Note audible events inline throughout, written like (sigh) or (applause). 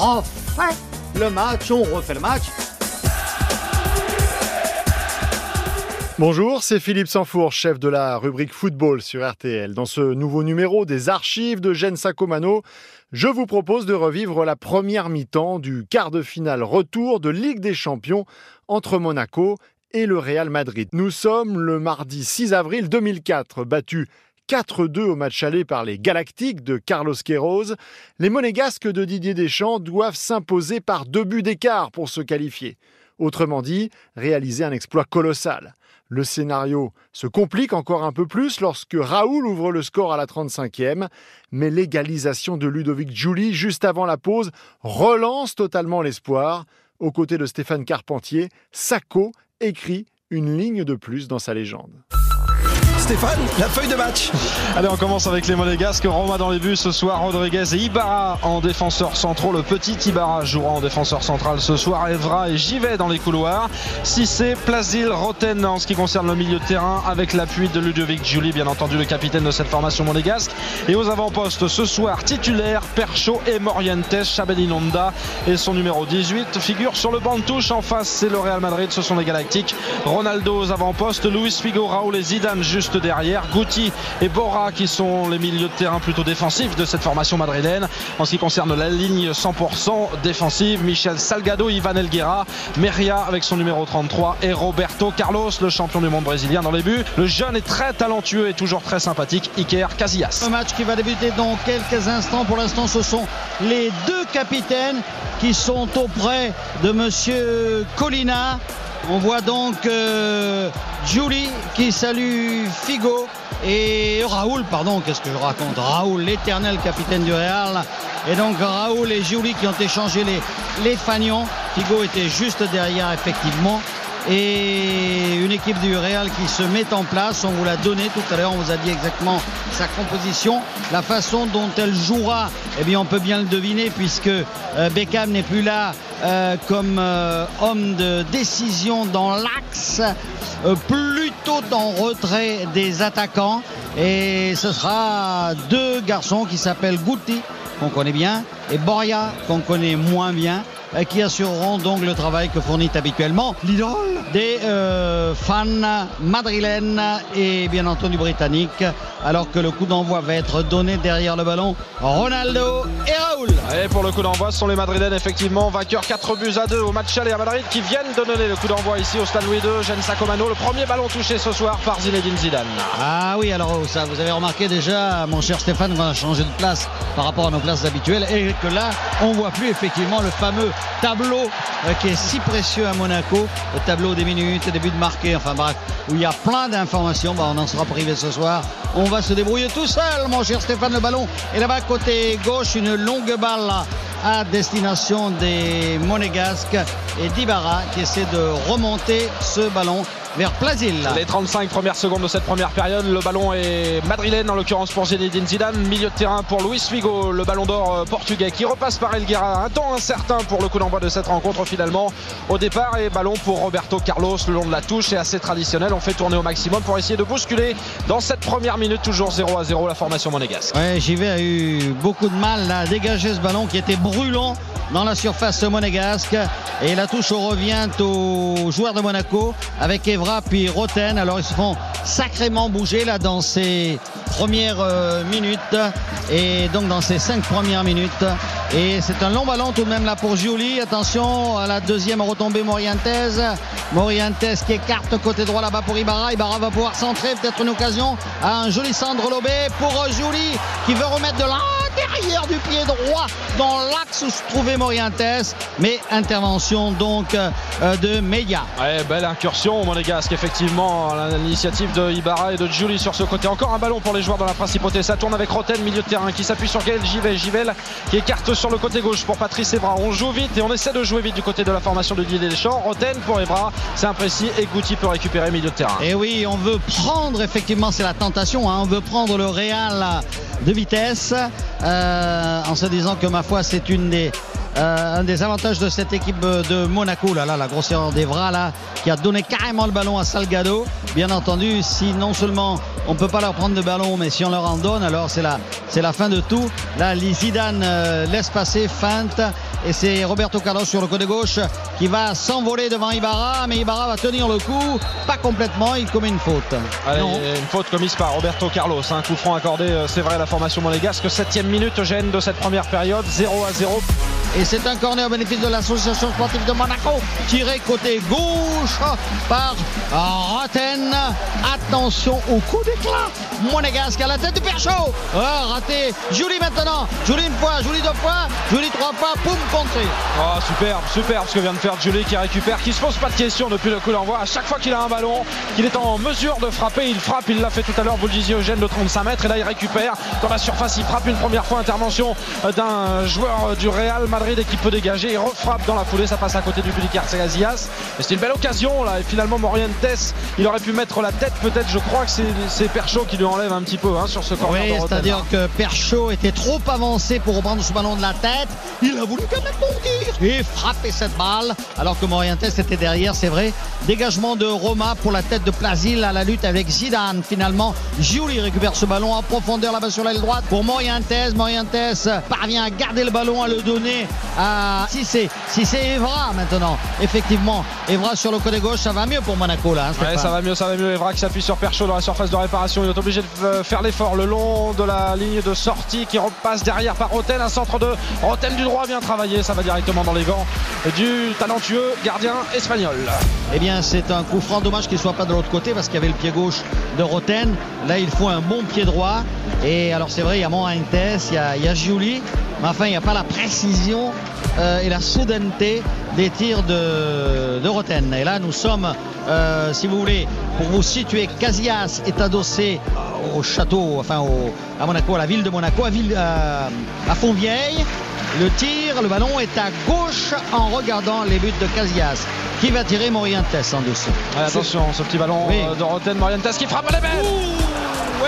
refait le match, on refait le match. Bonjour, c'est Philippe Sanfour, chef de la rubrique football sur RTL. Dans ce nouveau numéro des archives de Gen Sacomano, je vous propose de revivre la première mi-temps du quart de finale retour de Ligue des Champions entre Monaco et le Real Madrid. Nous sommes le mardi 6 avril 2004, battu 4-2 au match aller par les Galactiques de Carlos Queiroz. Les Monégasques de Didier Deschamps doivent s'imposer par deux buts d'écart pour se qualifier. Autrement dit, réaliser un exploit colossal. Le scénario se complique encore un peu plus lorsque Raoul ouvre le score à la 35e, mais l'égalisation de Ludovic Julie juste avant la pause relance totalement l'espoir. Aux côtés de Stéphane Carpentier, Sacco écrit une ligne de plus dans sa légende. Stéphane, la feuille de match. Allez, on commence avec les Monégasques. Roma dans les buts ce soir, Rodriguez et Ibarra en défenseurs centraux. Le petit Ibarra jouera en défenseur central ce soir. Evra et Givet dans les couloirs. Cissé, Plazil, Roten en ce qui concerne le milieu de terrain avec l'appui de Ludovic Julie, bien entendu le capitaine de cette formation monégasque. Et aux avant-postes ce soir, titulaire, Percho et Morientes, Chabelinonda et son numéro 18 figure sur le banc de touche. En face, c'est le Real Madrid, ce sont les Galactiques. Ronaldo aux avant-postes, Luis Figo, Raoul et Zidane juste derrière. Guti et Bora qui sont les milieux de terrain plutôt défensifs de cette formation madrilène. En ce qui concerne la ligne 100% défensive, Michel Salgado, Ivan Elguera, Meria avec son numéro 33 et Roberto Carlos, le champion du monde brésilien dans les buts. Le jeune est très talentueux et toujours très sympathique, Iker Casillas. Un match qui va débuter dans quelques instants. Pour l'instant, ce sont les deux capitaines qui sont auprès de monsieur Colina. On voit donc euh, Julie qui salue Figo et Raoul, pardon, qu'est-ce que je raconte? Raoul, l'éternel capitaine du Real. Et donc Raoul et Julie qui ont échangé les, les fagnons. Figo était juste derrière, effectivement et une équipe du Real qui se met en place. On vous l'a donné tout à l'heure, on vous a dit exactement sa composition, la façon dont elle jouera. Eh bien, on peut bien le deviner puisque euh, Beckham n'est plus là euh, comme euh, homme de décision dans l'axe, plutôt en retrait des attaquants. Et ce sera deux garçons qui s'appellent Guti, qu'on connaît bien, et Boria, qu'on connaît moins bien qui assureront donc le travail que fournit habituellement l'idole. des euh, fans madrilènes et bien entendu britanniques alors que le coup d'envoi va être donné derrière le ballon. Ronaldo et Raoul. Et pour le coup d'envoi ce sont les madrilènes effectivement vainqueurs 4 buts à 2 au match aller à Madrid qui viennent de donner le coup d'envoi ici au Stade Louis II Jeanne Sacomano le premier ballon touché ce soir par Zinedine Zidane. Ah oui alors ça vous avez remarqué déjà mon cher Stéphane qu'on a changé de place par rapport à nos places habituelles et que là on voit plus effectivement le fameux tableau euh, qui est si précieux à Monaco, le tableau des minutes, des buts marqués, enfin bref, où il y a plein d'informations, bah, on en sera privé ce soir. On va se débrouiller tout seul, mon cher Stéphane, le ballon. Et là-bas, côté gauche, une longue balle à destination des Monégasques et Dibara qui essaie de remonter ce ballon vers Plazil. Les 35 premières secondes de cette première période, le ballon est madrilène en l'occurrence pour Zinedine Zidane, milieu de terrain pour Luis Figo, le ballon d'or euh, portugais qui repasse par Elguera, un temps incertain pour le coup d'envoi de cette rencontre finalement au départ et ballon pour Roberto Carlos le long de la touche et assez traditionnel, on fait tourner au maximum pour essayer de bousculer dans cette première minute toujours 0 à 0 la formation monégasque. Ouais, JV a eu beaucoup de mal à dégager ce ballon qui était brûlant dans la surface monégasque et la touche revient aux joueurs de Monaco avec Puis Roten. Alors ils se font sacrément bouger là dans ces premières euh, minutes et donc dans ces cinq premières minutes. Et c'est un long ballon tout de même là pour Giuli. Attention à la deuxième retombée Morientes. Morientes qui écarte côté droit là-bas pour Ibarra. Ibarra va pouvoir centrer, peut-être une occasion à un joli Sandro Lobé pour Giuli qui veut remettre de du pied droit dans l'axe où se trouvait Morientes. Mais intervention donc euh, de Media. Ouais, belle incursion monégasque effectivement l'initiative de Ibarra et de Giuli sur ce côté. Encore un ballon pour les joueurs dans la principauté. Ça tourne avec Roten, milieu de terrain, qui s'appuie sur Gaël Givel. Givel qui écarte sur le côté gauche pour Patrice Evra. On joue vite et on essaie de jouer vite du côté de la formation de Didier Deschamps. Roten pour Evra, c'est imprécis et Goutti peut récupérer milieu de terrain. Et oui, on veut prendre, effectivement, c'est la tentation, hein, on veut prendre le Real de vitesse euh, en se disant que ma foi, c'est une des euh, un des avantages de cette équipe de Monaco, là, là, la grosseur d'Evra, là, qui a donné carrément le ballon à Salgado. Bien entendu, si non seulement on ne peut pas leur prendre de ballon, mais si on leur en donne, alors c'est la, c'est la fin de tout. Là, Zidane euh, laisse passer, feinte, et c'est Roberto Carlos sur le côté gauche qui va s'envoler devant Ibarra, mais Ibarra va tenir le coup, pas complètement, il commet une faute. Allez, une faute commise par Roberto Carlos, un coup franc accordé, euh, c'est vrai, à la formation monégasque, septième minute, gêne de cette première période, 0 à 0. Et c'est un corner au bénéfice de l'association sportive de Monaco, tiré côté gauche par Roten. Attention au coup d'éclat. Monégasque à la tête du Perchaud. Oh, raté. Julie maintenant. Julie une fois, Julie deux fois, Julie trois fois. Poum, contré. Oh, superbe, superbe ce que vient de faire Julie qui récupère, qui se pose pas de questions depuis le coup d'envoi. À chaque fois qu'il a un ballon, qu'il est en mesure de frapper, il frappe. Il l'a fait tout à l'heure, vous le disiez, Eugène, de 35 mètres. Et là, il récupère dans la surface. Il frappe une première fois. Intervention d'un joueur du Real Madrid et qui peut dégager. Il refrappe dans la foulée. Ça passe à côté du public Casillas. Mais c'est une belle occasion là. Et finalement, Morientes, il aurait pu mettre la tête peut-être. Je crois que c'est Perchaud qui lui enlève un petit peu hein, sur ce corner. Oui, c'est-à-dire que Perchaud était trop avancé pour reprendre ce ballon de la tête. Il a voulu quand même bondir et frapper cette balle. Alors que Morientes était derrière, c'est vrai. Dégagement de Roma pour la tête de Plasil à la lutte avec Zidane. Finalement, Giuli récupère ce ballon en profondeur là-bas sur l'aile droite pour Morientes. Morientes parvient à garder le ballon, à le donner à Cissé. Cissé Evra maintenant. Effectivement, Evra sur le côté gauche, ça va mieux pour Monaco là. Hein, ça va mieux, ça va mieux. Evra qui s'appuie sur Perchaud dans la surface de réparation. Il est obligé de faire l'effort le long de la ligne de sortie qui repasse derrière par Roten. Un centre de Roten du droit bien travaillé. Ça va directement dans les gants du talentueux gardien espagnol. Eh bien, c'est un coup franc. Dommage qu'il ne soit pas de l'autre côté parce qu'il y avait le pied gauche de Roten. Là, il faut un bon pied droit. Et alors, c'est vrai, il y a Montes, il y a, il y a Giuli. Mais enfin, il n'y a pas la précision euh, et la soudaineté des tirs de, de Roten. Et là, nous sommes, euh, si vous voulez, pour vous situer, Casillas est adossé au château, enfin à Monaco, à la ville de Monaco, à, ville, euh, à Fontvieille. Le tir, le ballon est à gauche en regardant les buts de Casillas. Qui va tirer Morientes en dessous? Attention, ce petit ballon de Roten, Morientes qui frappe les belles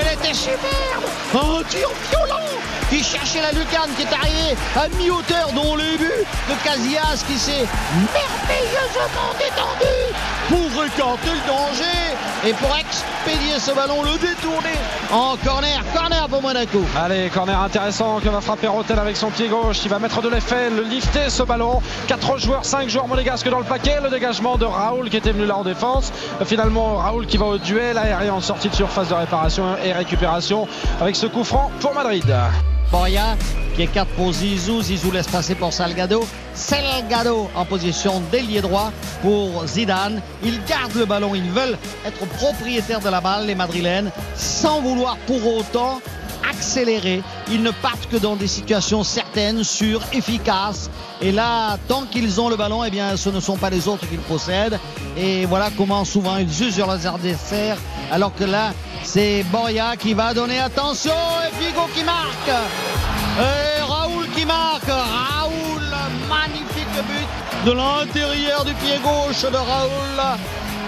Elle était superbe Un tir violent qui cherchait la lucarne, qui est arrivé à mi-hauteur, dont le but de Casillas qui s'est merveilleusement détendu pour écarter le danger et pour expédier ce ballon, le détourner en corner. Corner pour Monaco. Allez, corner intéressant que va frapper Rotel avec son pied gauche. Il va mettre de l'effet, le lifter ce ballon. 4 joueurs, 5 joueurs monégasques dans le paquet. Le dégagement de Raoul qui était venu là en défense. Finalement, Raoul qui va au duel aérien en sortie de surface de réparation et récupération avec ce coup franc pour Madrid. Boria qui écarte pour Zizou. Zizou laisse passer pour Salgado. Salgado en position d'ailier droit pour Zidane. Ils gardent le ballon. Ils veulent être propriétaires de la balle, les Madrilènes, sans vouloir pour autant accélérer. Ils ne partent que dans des situations certaines, sûres, efficaces. Et là, tant qu'ils ont le ballon, eh bien, ce ne sont pas les autres qu'ils possèdent. Et voilà comment souvent ils usent leurs adversaires. Alors que là, c'est Boria qui va donner attention et Figo qui marque. Et Raoul qui marque. Raoul, magnifique but de l'intérieur du pied gauche de Raoul.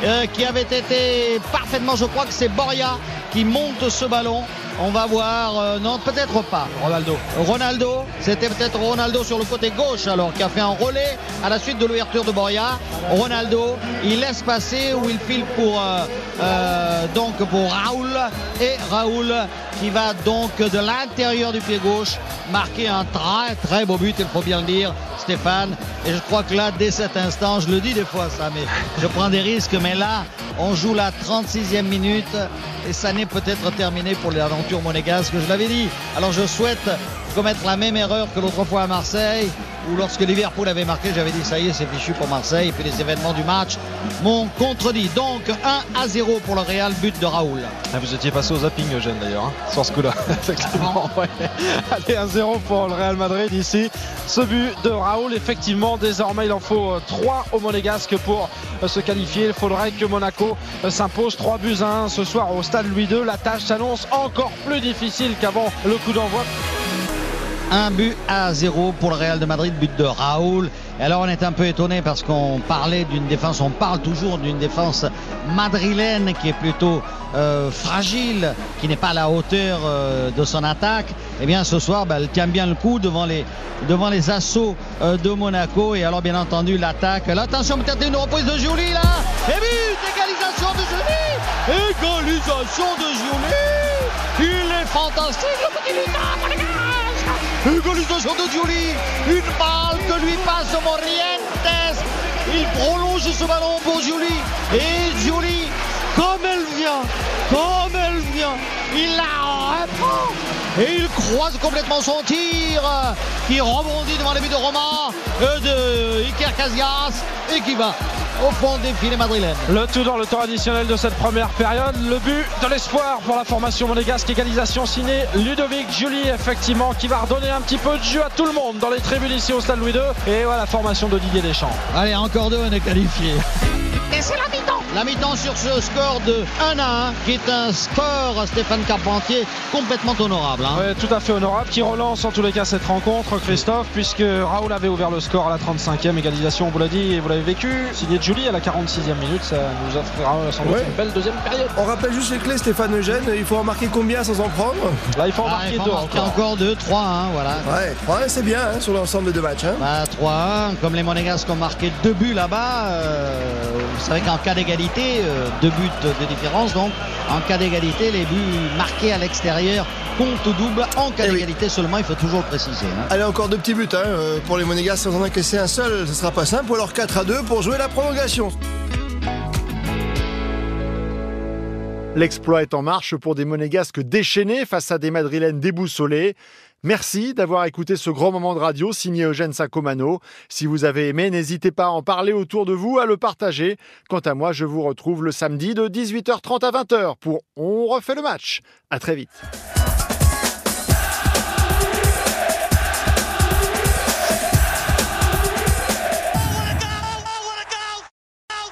Euh, qui avait été parfaitement, je crois que c'est Boria qui monte ce ballon. On va voir, euh, non peut-être pas. Ronaldo. Ronaldo, c'était peut-être Ronaldo sur le côté gauche alors qui a fait un relais à la suite de l'ouverture de Boria. Ronaldo, il laisse passer ou il file pour euh, donc pour Raoul et Raoul qui va donc de l'intérieur du pied gauche marquer un très très beau but, il faut bien le dire. Stéphane. Et je crois que là, dès cet instant, je le dis des fois ça, mais je prends des risques. Mais là, on joue la 36e minute et ça n'est peut-être terminé pour l'aventure monégasque, je l'avais dit. Alors je souhaite commettre la même erreur que l'autre fois à Marseille, où lorsque Liverpool avait marqué, j'avais dit ça y est, c'est fichu pour Marseille. Et puis les événements du match m'ont contredit. Donc 1 à 0 pour le Real, but de Raoul. Ah, vous étiez passé au zapping, Eugène d'ailleurs, hein, sur ce coup-là. (laughs) Effectivement. Allez, 1-0 pour le Real Madrid ici. Ce but de Raoul, effectivement, désormais il en faut 3 euh, au Monégasque pour euh, se qualifier. Il faudrait que Monaco euh, s'impose 3 buts à 1 ce soir au stade Louis II. La tâche s'annonce encore plus difficile qu'avant le coup d'envoi. Un but à zéro pour le Real de Madrid, but de Raoul. Et alors on est un peu étonné parce qu'on parlait d'une défense, on parle toujours d'une défense madrilène qui est plutôt euh, fragile, qui n'est pas à la hauteur euh, de son attaque. Eh bien ce soir, bah, elle tient bien le coup devant les, devant les assauts euh, de Monaco. Et alors bien entendu l'attaque. Attention peut-être une reprise de Julie là. Et but, égalisation de Julie. Égalisation de Julie. Il est fantastique le petit Égalisation de Julie. Une balle que lui passe Morientes. Il prolonge ce ballon pour Julie. Et Julie, comme elle vient, comme elle vient, il la reprend. Et il croise complètement son tir qui rebondit devant les buts de Romain, de Iker Casillas et qui va au fond des filets madrilènes. Le tout dans le temps additionnel de cette première période. Le but de l'espoir pour la formation monégasque. Égalisation signée Ludovic Julie, effectivement, qui va redonner un petit peu de jeu à tout le monde dans les tribunes ici au Stade Louis II. Et voilà la formation de Didier Deschamps. Allez, encore deux, on est qualifié. Et c'est la mi-temps. La mi-temps sur ce score de 1 à 1, qui est un score, Stéphane Carpentier, complètement honorable. Hein. Oui, tout à fait honorable, qui relance en tous les cas cette rencontre, Christophe, puisque Raoul avait ouvert le score à la 35e, égalisation, on vous l'a dit et vous l'avez vécu. Signé de Julie à la 46e minute, ça nous offrira sans doute une belle deuxième période. On rappelle juste les clés, Stéphane Eugène, il faut en marquer combien sans en prendre Là, il faut en ah, marquer deux encore. encore deux, 3 1 voilà. Ouais, 3 c'est bien hein, sur l'ensemble des deux matchs. Hein. Bah, 3 comme les Monégasques ont marqué deux buts là-bas, euh, vous savez qu'en cas d'égalité, euh, deux buts de différence. Donc, en cas d'égalité, les buts marqués à l'extérieur comptent au double. En cas eh d'égalité seulement, il faut toujours le préciser. Hein. Allez, encore deux petits buts hein, euh, pour les Monégas. Sans en encaisser un seul, ce sera pas simple. Ou alors 4 à 2 pour jouer la prolongation. L'exploit est en marche pour des monégasques déchaînés face à des madrilènes déboussolés. Merci d'avoir écouté ce grand moment de radio signé Eugène Sacomano. Si vous avez aimé, n'hésitez pas à en parler autour de vous, à le partager. Quant à moi, je vous retrouve le samedi de 18h30 à 20h pour On refait le match. À très vite.